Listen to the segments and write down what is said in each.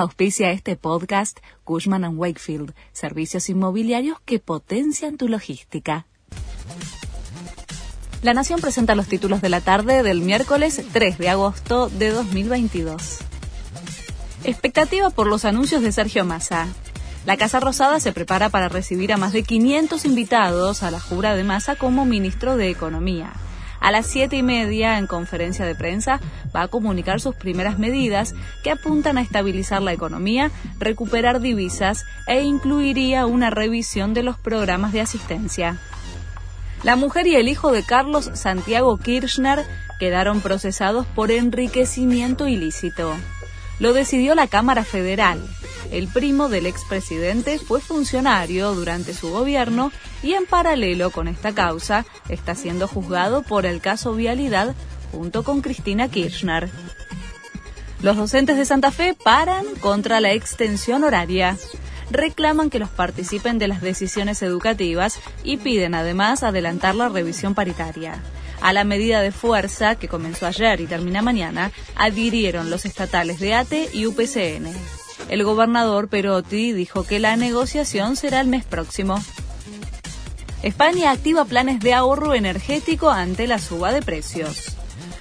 Auspicia este podcast Cushman ⁇ Wakefield, servicios inmobiliarios que potencian tu logística. La Nación presenta los títulos de la tarde del miércoles 3 de agosto de 2022. Expectativa por los anuncios de Sergio Massa. La Casa Rosada se prepara para recibir a más de 500 invitados a la jura de Massa como ministro de Economía. A las siete y media, en conferencia de prensa, va a comunicar sus primeras medidas que apuntan a estabilizar la economía, recuperar divisas e incluiría una revisión de los programas de asistencia. La mujer y el hijo de Carlos Santiago Kirchner quedaron procesados por enriquecimiento ilícito. Lo decidió la Cámara Federal. El primo del expresidente fue funcionario durante su gobierno y en paralelo con esta causa está siendo juzgado por el caso Vialidad junto con Cristina Kirchner. Los docentes de Santa Fe paran contra la extensión horaria reclaman que los participen de las decisiones educativas y piden además adelantar la revisión paritaria. A la medida de fuerza, que comenzó ayer y termina mañana, adhirieron los estatales de ATE y UPCN. El gobernador Perotti dijo que la negociación será el mes próximo. España activa planes de ahorro energético ante la suba de precios.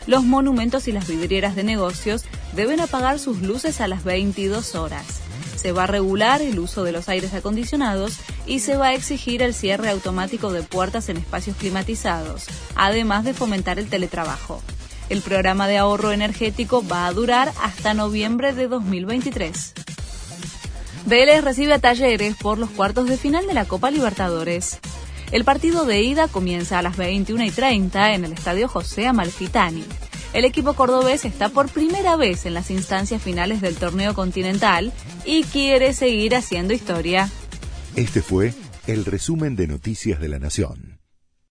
Los monumentos y las vidrieras de negocios deben apagar sus luces a las 22 horas se va a regular el uso de los aires acondicionados y se va a exigir el cierre automático de puertas en espacios climatizados, además de fomentar el teletrabajo. El programa de ahorro energético va a durar hasta noviembre de 2023. Vélez recibe a Talleres por los cuartos de final de la Copa Libertadores. El partido de ida comienza a las 21 y 30 en el estadio José Amalfitani. El equipo cordobés está por primera vez en las instancias finales del torneo continental y quiere seguir haciendo historia. Este fue el resumen de Noticias de la Nación.